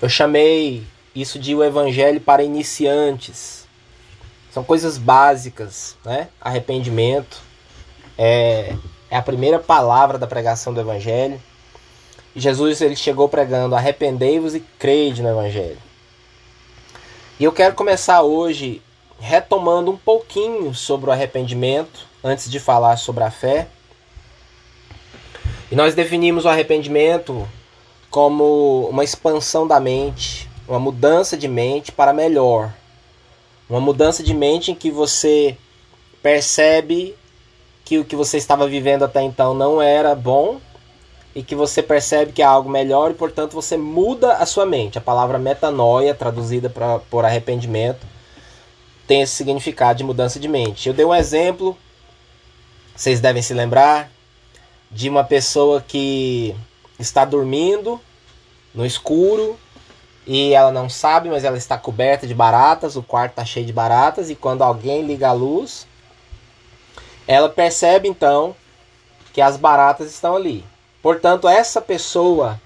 Eu chamei isso de o evangelho para iniciantes. São coisas básicas, né? Arrependimento é, é a primeira palavra da pregação do evangelho. E Jesus ele chegou pregando: arrependei-vos e crede no evangelho. E eu quero começar hoje retomando um pouquinho sobre o arrependimento, antes de falar sobre a fé. E nós definimos o arrependimento como uma expansão da mente, uma mudança de mente para melhor. Uma mudança de mente em que você percebe que o que você estava vivendo até então não era bom e que você percebe que é algo melhor e, portanto, você muda a sua mente. A palavra metanoia, traduzida pra, por arrependimento, tem esse significado de mudança de mente. Eu dei um exemplo, vocês devem se lembrar, de uma pessoa que está dormindo no escuro e ela não sabe, mas ela está coberta de baratas, o quarto está cheio de baratas e quando alguém liga a luz, ela percebe então que as baratas estão ali. Portanto, essa pessoa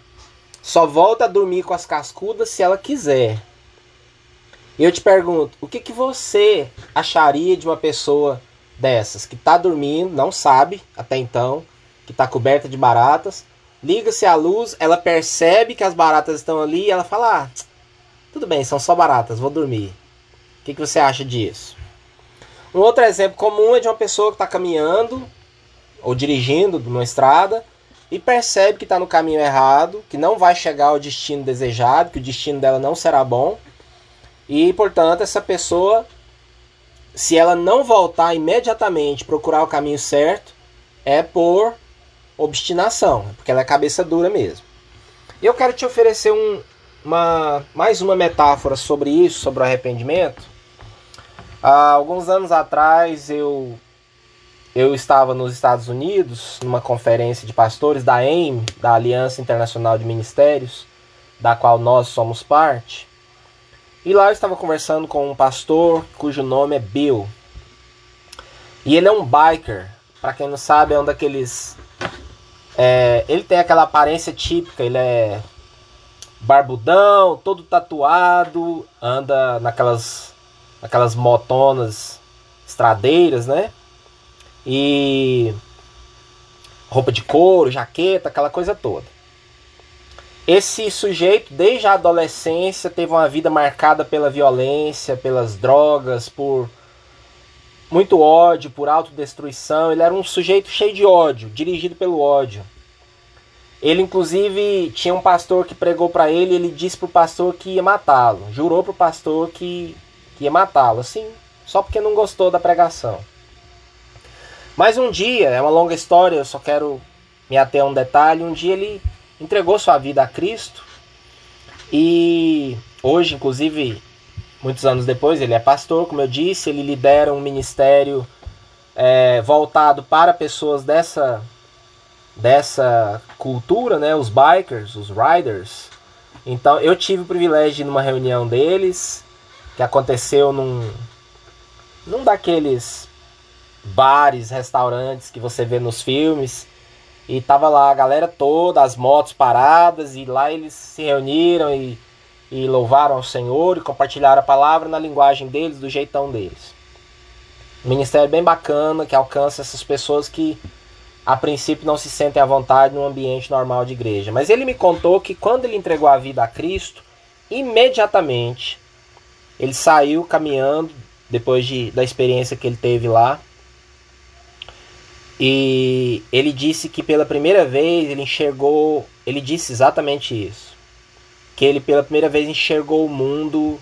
só volta a dormir com as cascudas se ela quiser. Eu te pergunto, o que, que você acharia de uma pessoa dessas que está dormindo, não sabe até então, que está coberta de baratas, liga-se a luz, ela percebe que as baratas estão ali e ela fala: ah, tudo bem, são só baratas, vou dormir. O que, que você acha disso? Um outro exemplo comum é de uma pessoa que está caminhando ou dirigindo numa estrada e percebe que está no caminho errado, que não vai chegar ao destino desejado, que o destino dela não será bom. E, portanto, essa pessoa, se ela não voltar imediatamente procurar o caminho certo, é por obstinação, porque ela é cabeça dura mesmo. Eu quero te oferecer um, uma, mais uma metáfora sobre isso, sobre o arrependimento. Há alguns anos atrás eu eu estava nos Estados Unidos numa conferência de pastores da AIM, da Aliança Internacional de Ministérios, da qual nós somos parte. E lá eu estava conversando com um pastor cujo nome é Bill. E ele é um biker. Para quem não sabe, é um daqueles é, ele tem aquela aparência típica, ele é barbudão, todo tatuado, anda naquelas, naquelas motonas estradeiras, né? E roupa de couro, jaqueta, aquela coisa toda. Esse sujeito, desde a adolescência, teve uma vida marcada pela violência, pelas drogas, por muito ódio, por autodestruição. Ele era um sujeito cheio de ódio, dirigido pelo ódio. Ele, inclusive, tinha um pastor que pregou para ele. Ele disse pro pastor que ia matá-lo. Jurou pro pastor que, que ia matá-lo, assim, só porque não gostou da pregação. Mas um dia, é uma longa história, eu só quero me ater a um detalhe. Um dia ele entregou sua vida a Cristo. E hoje, inclusive, muitos anos depois, ele é pastor, como eu disse, ele lidera um ministério é, voltado para pessoas dessa, dessa cultura, né, os bikers, os riders. Então eu tive o privilégio de ir numa reunião deles, que aconteceu num, num daqueles bares, restaurantes que você vê nos filmes. E tava lá a galera toda, as motos paradas, e lá eles se reuniram e e louvaram ao Senhor e compartilharam a palavra na linguagem deles, do jeitão deles. Um ministério bem bacana que alcança essas pessoas que a princípio não se sentem à vontade num ambiente normal de igreja. Mas ele me contou que quando ele entregou a vida a Cristo, imediatamente ele saiu caminhando depois de, da experiência que ele teve lá. E ele disse que pela primeira vez ele enxergou, ele disse exatamente isso que ele pela primeira vez enxergou o mundo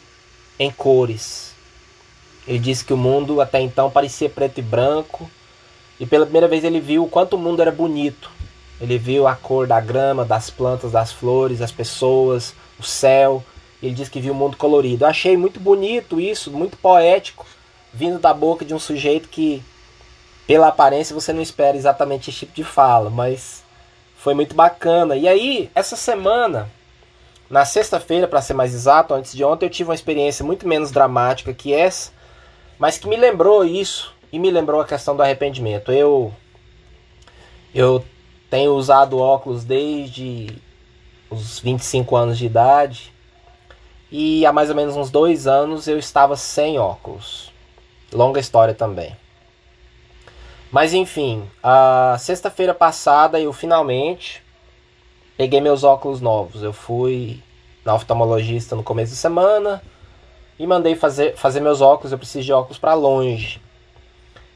em cores. Ele disse que o mundo até então parecia preto e branco, e pela primeira vez ele viu o quanto o mundo era bonito. Ele viu a cor da grama, das plantas, das flores, as pessoas, o céu. Ele disse que viu o mundo colorido. Eu achei muito bonito isso, muito poético, vindo da boca de um sujeito que, pela aparência, você não espera exatamente esse tipo de fala, mas foi muito bacana. E aí, essa semana, na sexta-feira, para ser mais exato, antes de ontem, eu tive uma experiência muito menos dramática que essa, mas que me lembrou isso e me lembrou a questão do arrependimento. Eu eu tenho usado óculos desde os 25 anos de idade e há mais ou menos uns dois anos eu estava sem óculos. Longa história também. Mas enfim, a sexta-feira passada eu finalmente peguei meus óculos novos. Eu fui na oftalmologista no começo de semana e mandei fazer, fazer meus óculos. Eu preciso de óculos para longe.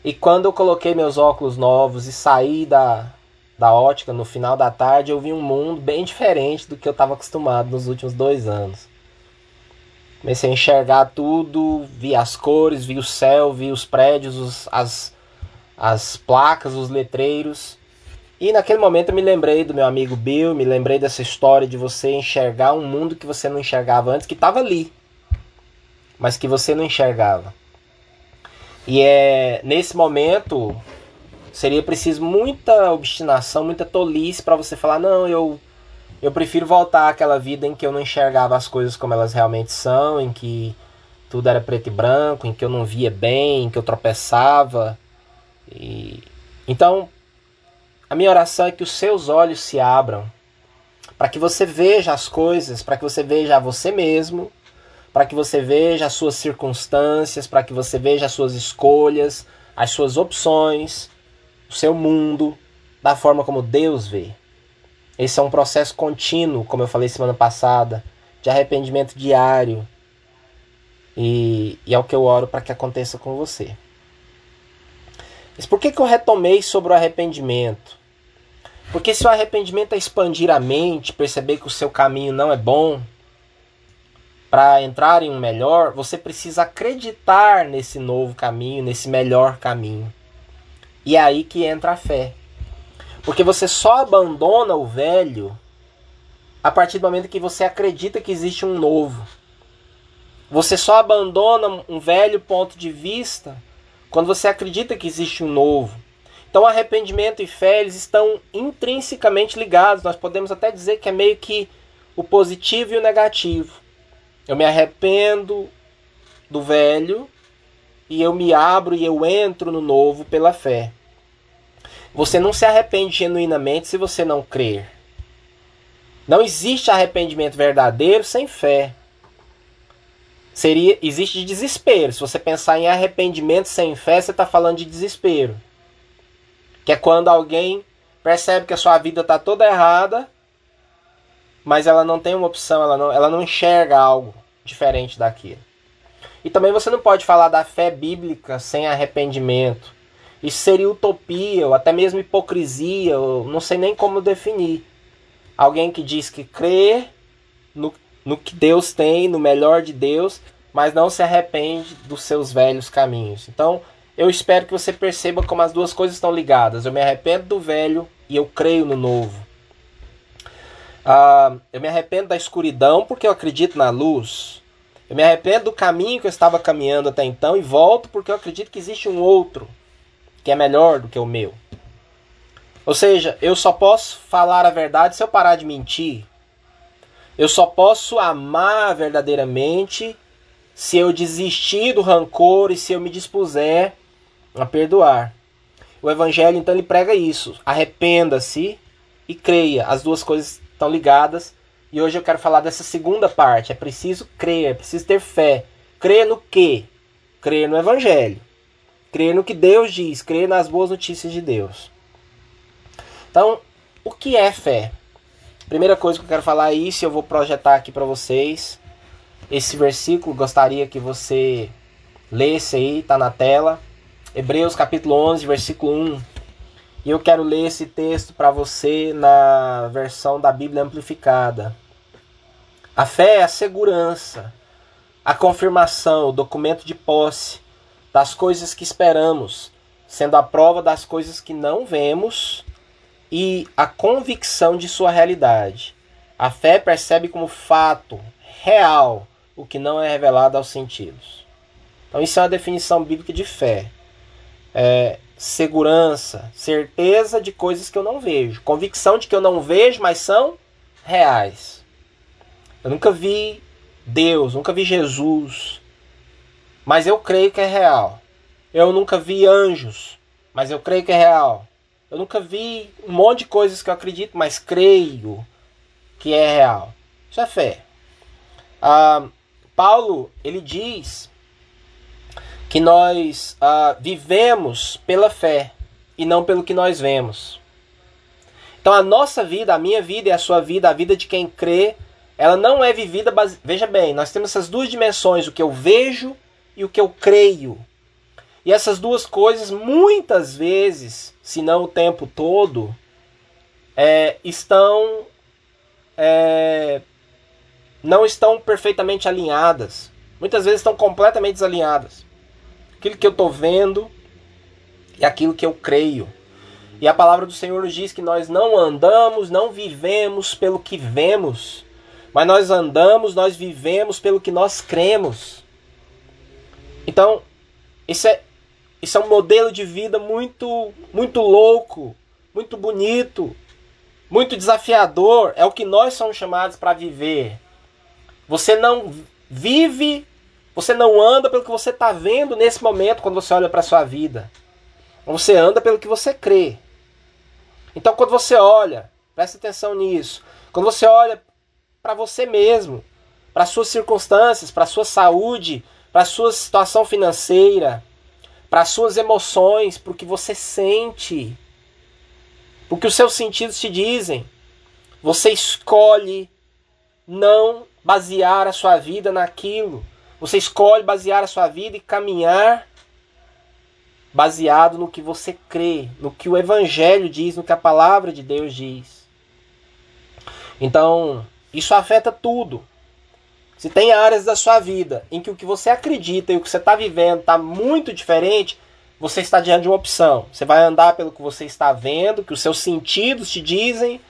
E quando eu coloquei meus óculos novos e saí da, da ótica no final da tarde, eu vi um mundo bem diferente do que eu estava acostumado nos últimos dois anos. Comecei a enxergar tudo, vi as cores, vi o céu, vi os prédios, os, as, as placas, os letreiros. E naquele momento eu me lembrei do meu amigo Bill, me lembrei dessa história de você enxergar um mundo que você não enxergava antes, que estava ali, mas que você não enxergava. E é nesse momento seria preciso muita obstinação, muita tolice para você falar: não, eu eu prefiro voltar àquela vida em que eu não enxergava as coisas como elas realmente são, em que tudo era preto e branco, em que eu não via bem, em que eu tropeçava. E... Então, a minha oração é que os seus olhos se abram para que você veja as coisas, para que você veja você mesmo, para que você veja as suas circunstâncias, para que você veja as suas escolhas, as suas opções, o seu mundo, da forma como Deus vê. Esse é um processo contínuo, como eu falei semana passada, de arrependimento diário. E, e é o que eu oro para que aconteça com você. Mas por que, que eu retomei sobre o arrependimento? Porque se o arrependimento é expandir a mente, perceber que o seu caminho não é bom, para entrar em um melhor, você precisa acreditar nesse novo caminho, nesse melhor caminho. E é aí que entra a fé. Porque você só abandona o velho a partir do momento que você acredita que existe um novo. Você só abandona um velho ponto de vista quando você acredita que existe um novo. Então, arrependimento e fé eles estão intrinsecamente ligados. Nós podemos até dizer que é meio que o positivo e o negativo. Eu me arrependo do velho e eu me abro e eu entro no novo pela fé. Você não se arrepende genuinamente se você não crer. Não existe arrependimento verdadeiro sem fé. Seria, existe desespero. Se você pensar em arrependimento sem fé, você está falando de desespero. Que é quando alguém percebe que a sua vida está toda errada, mas ela não tem uma opção, ela não, ela não enxerga algo diferente daquilo. E também você não pode falar da fé bíblica sem arrependimento. Isso seria utopia, ou até mesmo hipocrisia, ou não sei nem como definir. Alguém que diz que crê no, no que Deus tem, no melhor de Deus, mas não se arrepende dos seus velhos caminhos. Então, eu espero que você perceba como as duas coisas estão ligadas. Eu me arrependo do velho e eu creio no novo. Ah, eu me arrependo da escuridão porque eu acredito na luz. Eu me arrependo do caminho que eu estava caminhando até então e volto porque eu acredito que existe um outro que é melhor do que o meu. Ou seja, eu só posso falar a verdade se eu parar de mentir. Eu só posso amar verdadeiramente se eu desistir do rancor e se eu me dispuser a perdoar. O evangelho então ele prega isso: arrependa-se e creia. As duas coisas estão ligadas. E hoje eu quero falar dessa segunda parte. É preciso crer, é preciso ter fé. Crer no quê? Crer no evangelho. Crer no que Deus diz, crer nas boas notícias de Deus. Então, o que é fé? Primeira coisa que eu quero falar é isso, eu vou projetar aqui para vocês. Esse versículo, gostaria que você lesse aí, tá na tela. Hebreus capítulo 11, versículo 1. E eu quero ler esse texto para você na versão da Bíblia amplificada. A fé é a segurança, a confirmação, o documento de posse das coisas que esperamos, sendo a prova das coisas que não vemos e a convicção de sua realidade. A fé percebe como fato real o que não é revelado aos sentidos. Então, isso é uma definição bíblica de fé. É, segurança, certeza de coisas que eu não vejo, convicção de que eu não vejo, mas são reais. Eu nunca vi Deus, nunca vi Jesus, mas eu creio que é real. Eu nunca vi anjos, mas eu creio que é real. Eu nunca vi um monte de coisas que eu acredito, mas creio que é real. Isso é fé. Ah, Paulo ele diz que nós uh, vivemos pela fé e não pelo que nós vemos. Então a nossa vida, a minha vida e a sua vida, a vida de quem crê, ela não é vivida. Base... Veja bem, nós temos essas duas dimensões, o que eu vejo e o que eu creio. E essas duas coisas, muitas vezes, se não o tempo todo, é, estão. É, não estão perfeitamente alinhadas. Muitas vezes estão completamente desalinhadas. Aquilo que eu estou vendo e aquilo que eu creio. E a palavra do Senhor nos diz que nós não andamos, não vivemos pelo que vemos, mas nós andamos, nós vivemos pelo que nós cremos. Então, isso é, isso é um modelo de vida muito, muito louco, muito bonito, muito desafiador. É o que nós somos chamados para viver. Você não vive, você não anda pelo que você está vendo nesse momento quando você olha para a sua vida. Você anda pelo que você crê. Então, quando você olha, preste atenção nisso. Quando você olha para você mesmo, para suas circunstâncias, para sua saúde, para sua situação financeira, para suas emoções, para o que você sente, para o que os seus sentidos te dizem. Você escolhe não basear a sua vida naquilo. Você escolhe basear a sua vida e caminhar baseado no que você crê, no que o Evangelho diz, no que a palavra de Deus diz. Então, isso afeta tudo. Se tem áreas da sua vida em que o que você acredita e o que você está vivendo está muito diferente, você está diante de uma opção. Você vai andar pelo que você está vendo, que os seus sentidos te dizem,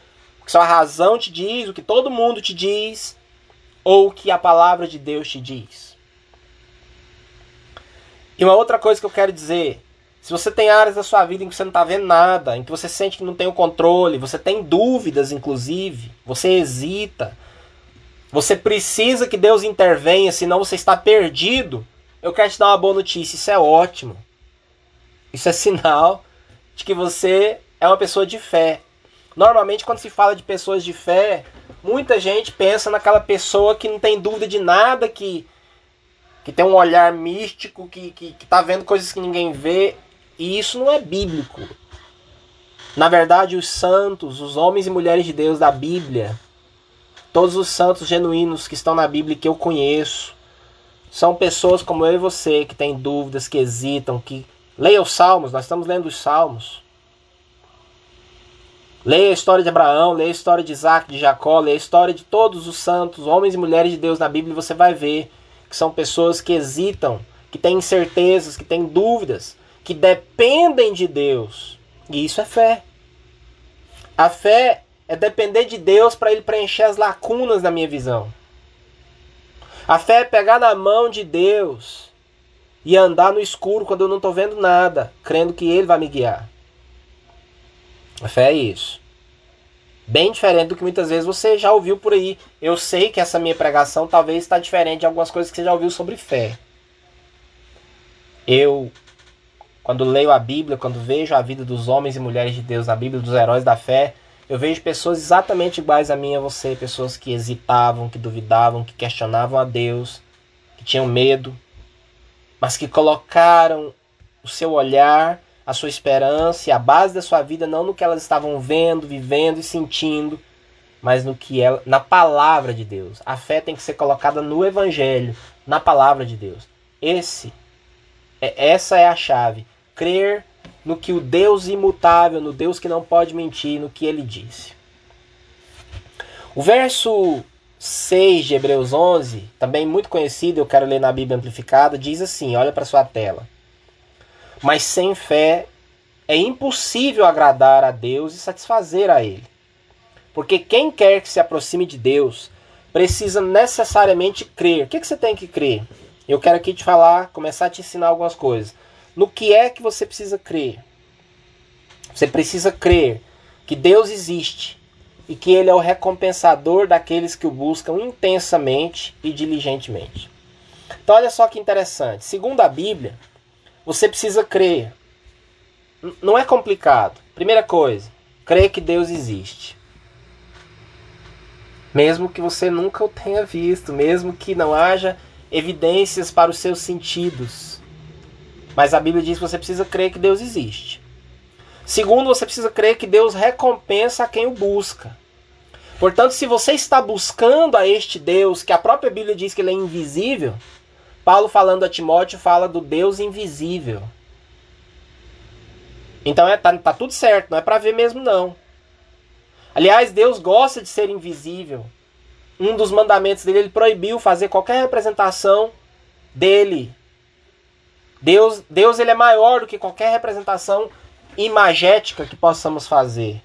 o que sua razão te diz, o que todo mundo te diz, ou o que a palavra de Deus te diz. E uma outra coisa que eu quero dizer se você tem áreas da sua vida em que você não está vendo nada, em que você sente que não tem o controle, você tem dúvidas, inclusive, você hesita, você precisa que Deus intervenha, senão você está perdido. Eu quero te dar uma boa notícia, isso é ótimo. Isso é sinal de que você é uma pessoa de fé. Normalmente, quando se fala de pessoas de fé, muita gente pensa naquela pessoa que não tem dúvida de nada, que, que tem um olhar místico, que, que, que tá vendo coisas que ninguém vê. E isso não é bíblico. Na verdade, os santos, os homens e mulheres de Deus da Bíblia, todos os santos genuínos que estão na Bíblia que eu conheço, são pessoas como eu e você que têm dúvidas, que hesitam, que leia os Salmos, nós estamos lendo os Salmos. Leia a história de Abraão, leia a história de Isaac, de Jacó, leia a história de todos os santos, homens e mulheres de Deus na Bíblia, e você vai ver que são pessoas que hesitam, que têm incertezas, que têm dúvidas, que dependem de Deus. E isso é fé. A fé é depender de Deus para ele preencher as lacunas na minha visão. A fé é pegar na mão de Deus e andar no escuro quando eu não estou vendo nada, crendo que Ele vai me guiar. A fé é isso. Bem diferente do que muitas vezes você já ouviu por aí. Eu sei que essa minha pregação talvez está diferente de algumas coisas que você já ouviu sobre fé. Eu quando leio a Bíblia, quando vejo a vida dos homens e mulheres de Deus na Bíblia, dos heróis da fé, eu vejo pessoas exatamente iguais a mim e a você, pessoas que hesitavam, que duvidavam, que questionavam a Deus, que tinham medo, mas que colocaram o seu olhar, a sua esperança e a base da sua vida não no que elas estavam vendo, vivendo e sentindo, mas no que ela, na palavra de Deus. A fé tem que ser colocada no evangelho, na palavra de Deus. Esse é, essa é a chave crer no que o Deus imutável, no Deus que não pode mentir, no que ele disse. O verso 6 de Hebreus 11, também muito conhecido, eu quero ler na Bíblia Amplificada, diz assim: olha para sua tela. Mas sem fé é impossível agradar a Deus e satisfazer a Ele. Porque quem quer que se aproxime de Deus precisa necessariamente crer. O que, que você tem que crer? Eu quero aqui te falar, começar a te ensinar algumas coisas no que é que você precisa crer. Você precisa crer que Deus existe e que Ele é o recompensador daqueles que o buscam intensamente e diligentemente. Então, olha só que interessante. Segundo a Bíblia, você precisa crer. Não é complicado. Primeira coisa, crer que Deus existe. Mesmo que você nunca o tenha visto, mesmo que não haja evidências para os seus sentidos. Mas a Bíblia diz que você precisa crer que Deus existe. Segundo, você precisa crer que Deus recompensa a quem o busca. Portanto, se você está buscando a este Deus, que a própria Bíblia diz que ele é invisível, Paulo falando a Timóteo fala do Deus invisível. Então é, tá, tá tudo certo, não é para ver mesmo não. Aliás, Deus gosta de ser invisível. Um dos mandamentos dele, ele proibiu fazer qualquer representação dele. Deus, Deus ele é maior do que qualquer representação imagética que possamos fazer.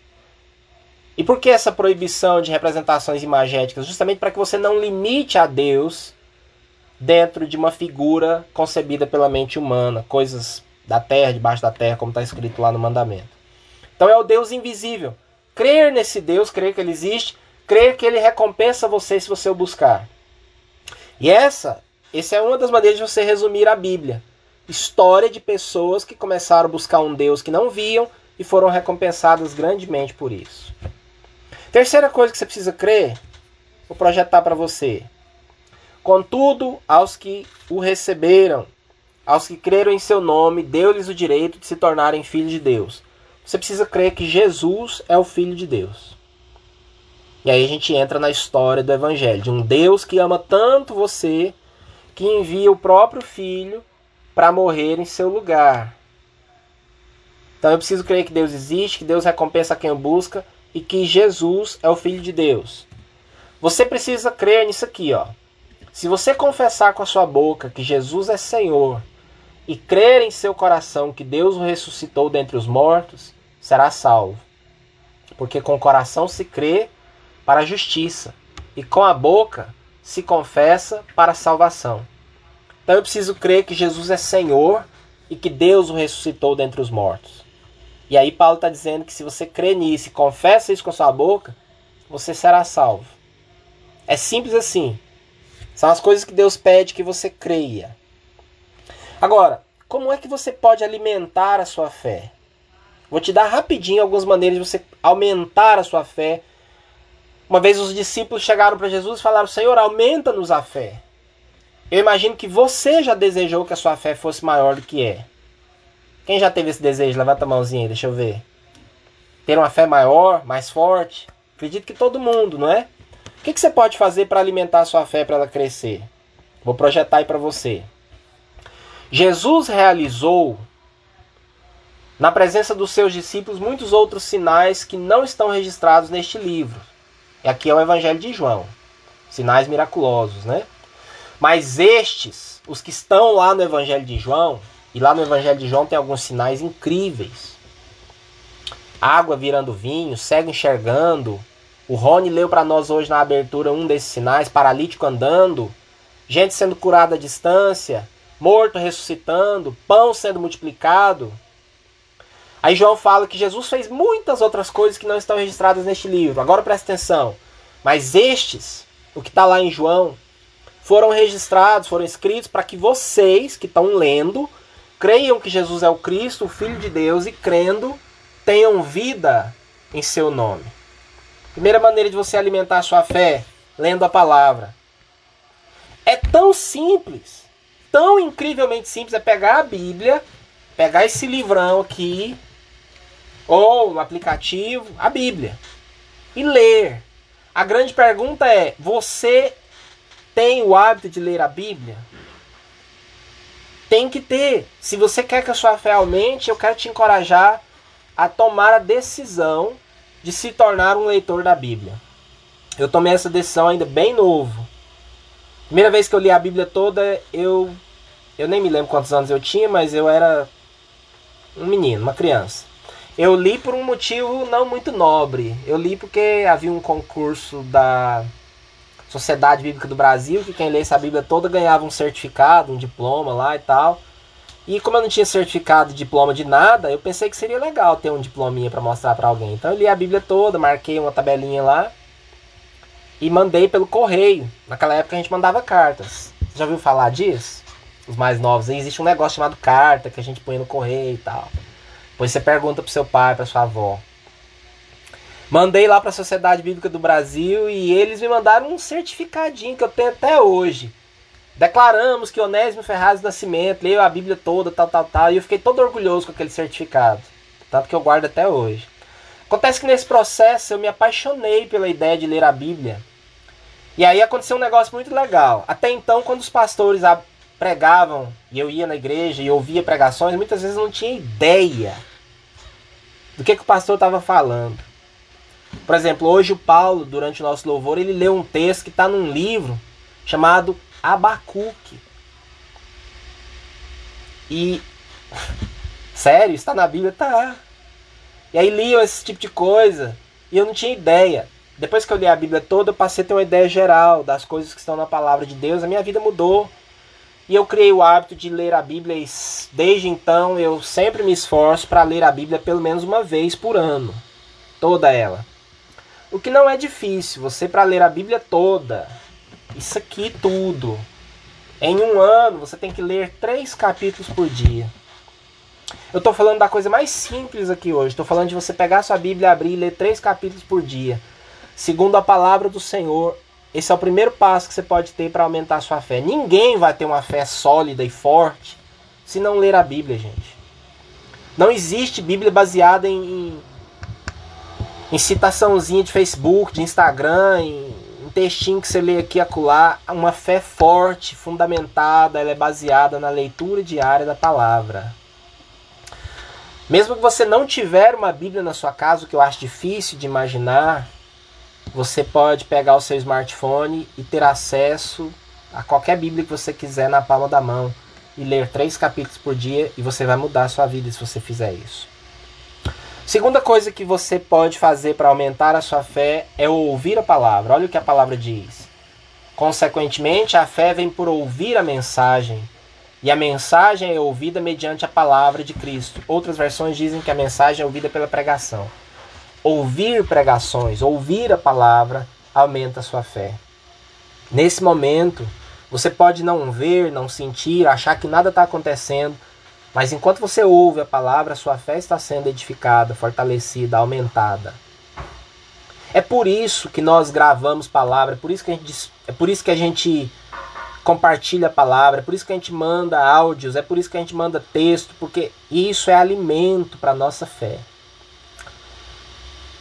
E por que essa proibição de representações imagéticas? Justamente para que você não limite a Deus dentro de uma figura concebida pela mente humana, coisas da terra, debaixo da terra, como está escrito lá no mandamento. Então é o Deus invisível. Crer nesse Deus, crer que ele existe, crer que ele recompensa você se você o buscar. E essa, essa é uma das maneiras de você resumir a Bíblia. História de pessoas que começaram a buscar um Deus que não viam e foram recompensadas grandemente por isso. Terceira coisa que você precisa crer, vou projetar para você. Contudo, aos que o receberam, aos que creram em seu nome, deu-lhes o direito de se tornarem filhos de Deus. Você precisa crer que Jesus é o Filho de Deus. E aí a gente entra na história do Evangelho, de um Deus que ama tanto você que envia o próprio Filho para morrer em seu lugar. Então eu preciso crer que Deus existe, que Deus recompensa quem o busca e que Jesus é o Filho de Deus. Você precisa crer nisso aqui, ó. Se você confessar com a sua boca que Jesus é Senhor e crer em seu coração que Deus o ressuscitou dentre os mortos, será salvo. Porque com o coração se crê para a justiça e com a boca se confessa para a salvação. Então eu preciso crer que Jesus é Senhor e que Deus o ressuscitou dentre os mortos. E aí Paulo está dizendo que se você crê nisso e confessa isso com sua boca, você será salvo. É simples assim. São as coisas que Deus pede que você creia. Agora, como é que você pode alimentar a sua fé? Vou te dar rapidinho algumas maneiras de você aumentar a sua fé. Uma vez os discípulos chegaram para Jesus e falaram: Senhor, aumenta-nos a fé. Eu imagino que você já desejou que a sua fé fosse maior do que é. Quem já teve esse desejo? Levanta a mãozinha deixa eu ver. Ter uma fé maior, mais forte? Acredito que todo mundo, não é? O que, que você pode fazer para alimentar a sua fé para ela crescer? Vou projetar aí para você. Jesus realizou na presença dos seus discípulos muitos outros sinais que não estão registrados neste livro. E aqui é o Evangelho de João. Sinais miraculosos, né? Mas estes, os que estão lá no Evangelho de João, e lá no Evangelho de João tem alguns sinais incríveis. Água virando vinho, cego enxergando. O Rony leu para nós hoje na abertura um desses sinais: paralítico andando, gente sendo curada à distância, morto ressuscitando, pão sendo multiplicado. Aí João fala que Jesus fez muitas outras coisas que não estão registradas neste livro. Agora presta atenção. Mas estes, o que está lá em João, foram registrados, foram escritos para que vocês que estão lendo creiam que Jesus é o Cristo, o Filho de Deus, e crendo, tenham vida em seu nome. Primeira maneira de você alimentar a sua fé, lendo a palavra. É tão simples, tão incrivelmente simples, é pegar a Bíblia, pegar esse livrão aqui, ou no aplicativo, a Bíblia, e ler. A grande pergunta é: você tem o hábito de ler a Bíblia? Tem que ter. Se você quer que a sua fé aumente, eu quero te encorajar a tomar a decisão de se tornar um leitor da Bíblia. Eu tomei essa decisão ainda bem novo. Primeira vez que eu li a Bíblia toda, eu eu nem me lembro quantos anos eu tinha, mas eu era um menino, uma criança. Eu li por um motivo não muito nobre. Eu li porque havia um concurso da Sociedade Bíblica do Brasil, que quem lesse a Bíblia toda ganhava um certificado, um diploma lá e tal. E como eu não tinha certificado, diploma de nada, eu pensei que seria legal ter um diplominha para mostrar para alguém. Então eu li a Bíblia toda, marquei uma tabelinha lá e mandei pelo correio. Naquela época a gente mandava cartas. Você já ouviu falar disso? Os mais novos existe um negócio chamado carta que a gente põe no correio e tal. Depois você pergunta pro seu pai, pra sua avó. Mandei lá para a Sociedade Bíblica do Brasil e eles me mandaram um certificadinho que eu tenho até hoje Declaramos que Onésimo Ferraz Nascimento leu a Bíblia toda, tal, tal, tal, e eu fiquei todo orgulhoso com aquele certificado, tanto que eu guardo até hoje. Acontece que nesse processo eu me apaixonei pela ideia de ler a Bíblia. E aí aconteceu um negócio muito legal. Até então, quando os pastores pregavam e eu ia na igreja e ouvia pregações, muitas vezes eu não tinha ideia do que, que o pastor estava falando. Por exemplo, hoje o Paulo, durante o nosso louvor, ele leu um texto que está num livro chamado Abacuque. E. Sério, está na Bíblia? Tá. E aí liam esse tipo de coisa. E eu não tinha ideia. Depois que eu li a Bíblia toda, eu passei a ter uma ideia geral das coisas que estão na palavra de Deus. A minha vida mudou. E eu criei o hábito de ler a Bíblia e desde então eu sempre me esforço para ler a Bíblia pelo menos uma vez por ano. Toda ela. O que não é difícil, você para ler a Bíblia toda, isso aqui tudo. Em um ano você tem que ler três capítulos por dia. Eu estou falando da coisa mais simples aqui hoje. Estou falando de você pegar sua Bíblia, abrir e ler três capítulos por dia. Segundo a palavra do Senhor, esse é o primeiro passo que você pode ter para aumentar a sua fé. Ninguém vai ter uma fé sólida e forte se não ler a Bíblia, gente. Não existe Bíblia baseada em, em, em citaçãozinha de Facebook, de Instagram, em, um textinho que você lê aqui e acolá, uma fé forte, fundamentada, ela é baseada na leitura diária da palavra. Mesmo que você não tiver uma Bíblia na sua casa, o que eu acho difícil de imaginar, você pode pegar o seu smartphone e ter acesso a qualquer Bíblia que você quiser na palma da mão e ler três capítulos por dia e você vai mudar a sua vida se você fizer isso. Segunda coisa que você pode fazer para aumentar a sua fé é ouvir a palavra. Olha o que a palavra diz. Consequentemente, a fé vem por ouvir a mensagem, e a mensagem é ouvida mediante a palavra de Cristo. Outras versões dizem que a mensagem é ouvida pela pregação. Ouvir pregações, ouvir a palavra, aumenta a sua fé. Nesse momento, você pode não ver, não sentir, achar que nada está acontecendo, mas enquanto você ouve a palavra, sua fé está sendo edificada, fortalecida, aumentada. É por isso que nós gravamos palavra, é por isso que a gente, é por isso que a gente compartilha a palavra, é por isso que a gente manda áudios, é por isso que a gente manda texto, porque isso é alimento para a nossa fé.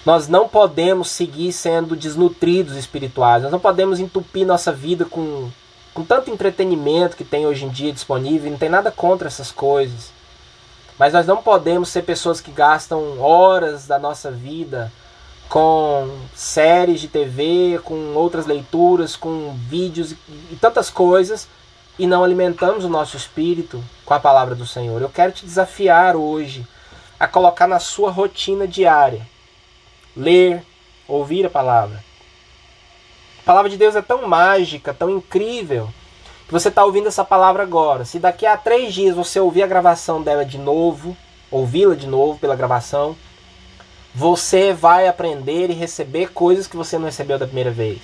Nós não podemos seguir sendo desnutridos espirituais, nós não podemos entupir nossa vida com com tanto entretenimento que tem hoje em dia disponível, não tem nada contra essas coisas. Mas nós não podemos ser pessoas que gastam horas da nossa vida com séries de TV, com outras leituras, com vídeos e tantas coisas e não alimentamos o nosso espírito com a palavra do Senhor. Eu quero te desafiar hoje a colocar na sua rotina diária ler, ouvir a palavra palavra de Deus é tão mágica, tão incrível, que você está ouvindo essa palavra agora. Se daqui a três dias você ouvir a gravação dela de novo, ouvi-la de novo pela gravação, você vai aprender e receber coisas que você não recebeu da primeira vez.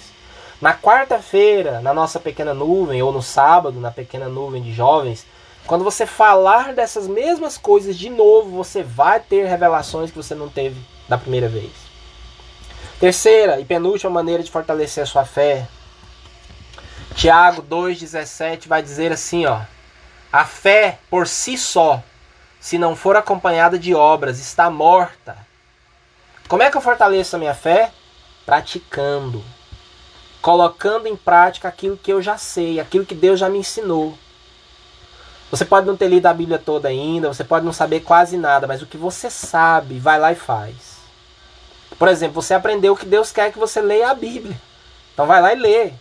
Na quarta-feira, na nossa pequena nuvem, ou no sábado, na pequena nuvem de jovens, quando você falar dessas mesmas coisas de novo, você vai ter revelações que você não teve da primeira vez. Terceira e penúltima maneira de fortalecer a sua fé. Tiago 2,17 vai dizer assim: ó, a fé por si só, se não for acompanhada de obras, está morta. Como é que eu fortaleço a minha fé? Praticando, colocando em prática aquilo que eu já sei, aquilo que Deus já me ensinou. Você pode não ter lido a Bíblia toda ainda, você pode não saber quase nada, mas o que você sabe, vai lá e faz. Por exemplo, você aprendeu que Deus quer que você leia a Bíblia. Então vai lá e lê.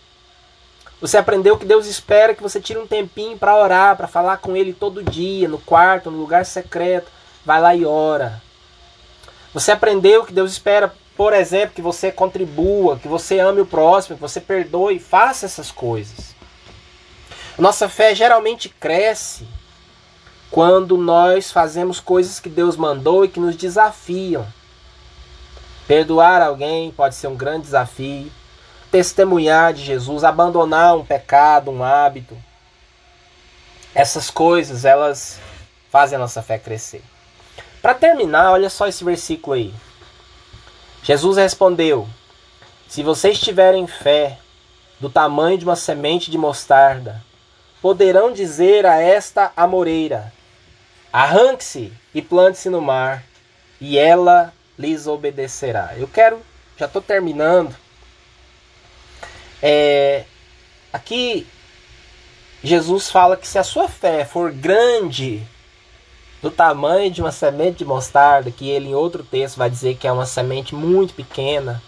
Você aprendeu que Deus espera que você tire um tempinho para orar, para falar com Ele todo dia, no quarto, no lugar secreto. Vai lá e ora. Você aprendeu que Deus espera, por exemplo, que você contribua, que você ame o próximo, que você perdoe, faça essas coisas. Nossa fé geralmente cresce quando nós fazemos coisas que Deus mandou e que nos desafiam. Perdoar alguém pode ser um grande desafio. Testemunhar de Jesus, abandonar um pecado, um hábito. Essas coisas, elas fazem a nossa fé crescer. Para terminar, olha só esse versículo aí. Jesus respondeu: Se vocês tiverem fé do tamanho de uma semente de mostarda, poderão dizer a esta amoreira: Arranque-se e plante-se no mar, e ela lhes obedecerá. Eu quero, já estou terminando. É, aqui Jesus fala que se a sua fé for grande, do tamanho de uma semente de mostarda, que ele em outro texto vai dizer que é uma semente muito pequena,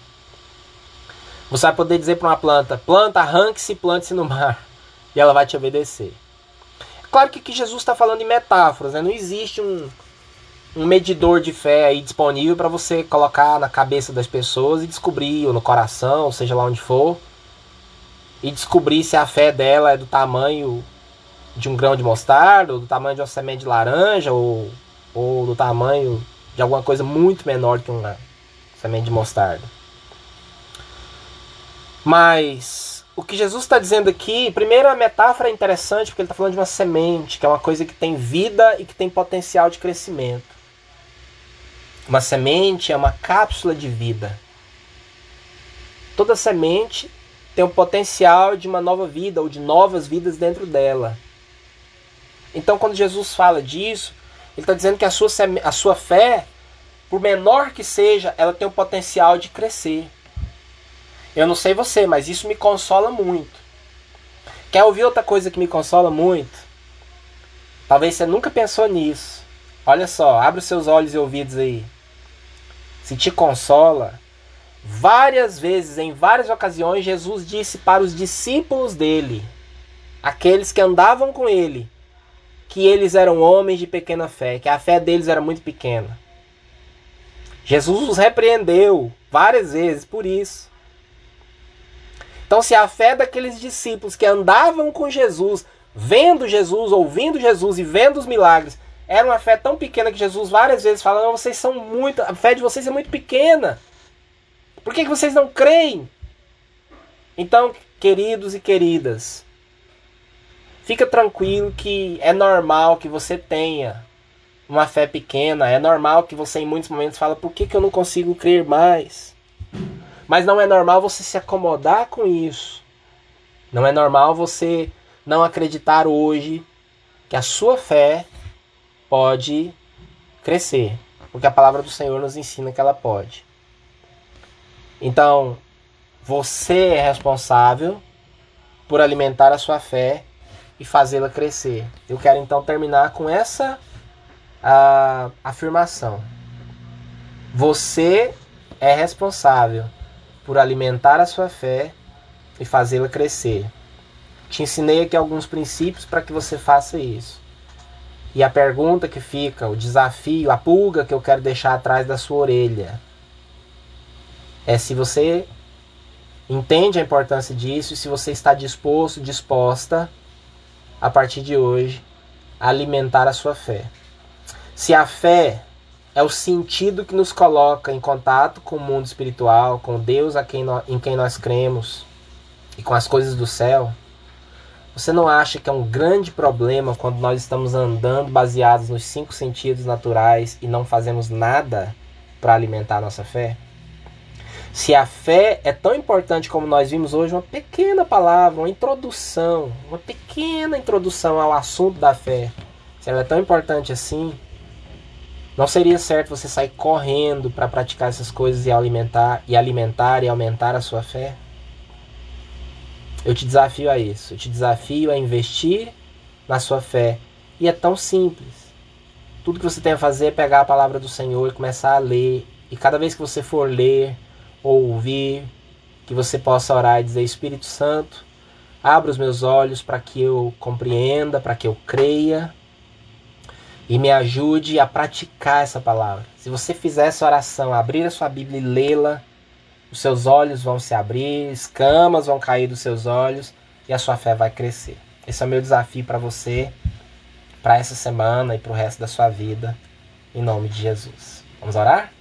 você vai poder dizer para uma planta: planta, arranque-se plante-se no mar, e ela vai te obedecer. Claro que, que Jesus está falando em metáforas, né? não existe um, um medidor de fé aí disponível para você colocar na cabeça das pessoas e descobrir, ou no coração, ou seja lá onde for, e descobrir se a fé dela é do tamanho de um grão de mostarda, ou do tamanho de uma semente de laranja, ou, ou do tamanho de alguma coisa muito menor que uma semente de mostarda. Mas o que Jesus está dizendo aqui, primeiro a metáfora é interessante porque ele está falando de uma semente, que é uma coisa que tem vida e que tem potencial de crescimento. Uma semente é uma cápsula de vida. Toda semente tem o potencial de uma nova vida ou de novas vidas dentro dela. Então, quando Jesus fala disso, ele está dizendo que a sua, a sua fé, por menor que seja, ela tem o potencial de crescer. Eu não sei você, mas isso me consola muito. Quer ouvir outra coisa que me consola muito? Talvez você nunca pensou nisso. Olha só, abre os seus olhos e ouvidos aí se te consola, várias vezes, em várias ocasiões, Jesus disse para os discípulos dele, aqueles que andavam com ele, que eles eram homens de pequena fé, que a fé deles era muito pequena. Jesus os repreendeu várias vezes por isso. Então, se a fé daqueles discípulos que andavam com Jesus, vendo Jesus, ouvindo Jesus e vendo os milagres, era uma fé tão pequena que Jesus várias vezes fala: vocês são muito. A fé de vocês é muito pequena. Por que, que vocês não creem? Então, queridos e queridas, fica tranquilo que é normal que você tenha uma fé pequena. É normal que você em muitos momentos fala: por que, que eu não consigo crer mais? Mas não é normal você se acomodar com isso. Não é normal você não acreditar hoje que a sua fé pode crescer, porque a palavra do Senhor nos ensina que ela pode. Então, você é responsável por alimentar a sua fé e fazê-la crescer. Eu quero então terminar com essa a, afirmação. Você é responsável por alimentar a sua fé e fazê-la crescer. Te ensinei aqui alguns princípios para que você faça isso. E a pergunta que fica, o desafio, a pulga que eu quero deixar atrás da sua orelha é se você entende a importância disso e se você está disposto, disposta a partir de hoje a alimentar a sua fé. Se a fé é o sentido que nos coloca em contato com o mundo espiritual, com Deus a quem em quem nós cremos e com as coisas do céu, você não acha que é um grande problema quando nós estamos andando baseados nos cinco sentidos naturais e não fazemos nada para alimentar a nossa fé? Se a fé é tão importante como nós vimos hoje, uma pequena palavra, uma introdução, uma pequena introdução ao assunto da fé, se ela é tão importante assim, não seria certo você sair correndo para praticar essas coisas e alimentar e alimentar e aumentar a sua fé? Eu te desafio a isso. Eu te desafio a investir na sua fé. E é tão simples. Tudo que você tem a fazer é pegar a palavra do Senhor e começar a ler. E cada vez que você for ler ou ouvir, que você possa orar e dizer: Espírito Santo, abra os meus olhos para que eu compreenda, para que eu creia e me ajude a praticar essa palavra. Se você fizer essa oração, abrir a sua Bíblia e lê-la, os seus olhos vão se abrir, escamas vão cair dos seus olhos e a sua fé vai crescer. Esse é o meu desafio para você, para essa semana e para o resto da sua vida, em nome de Jesus. Vamos orar?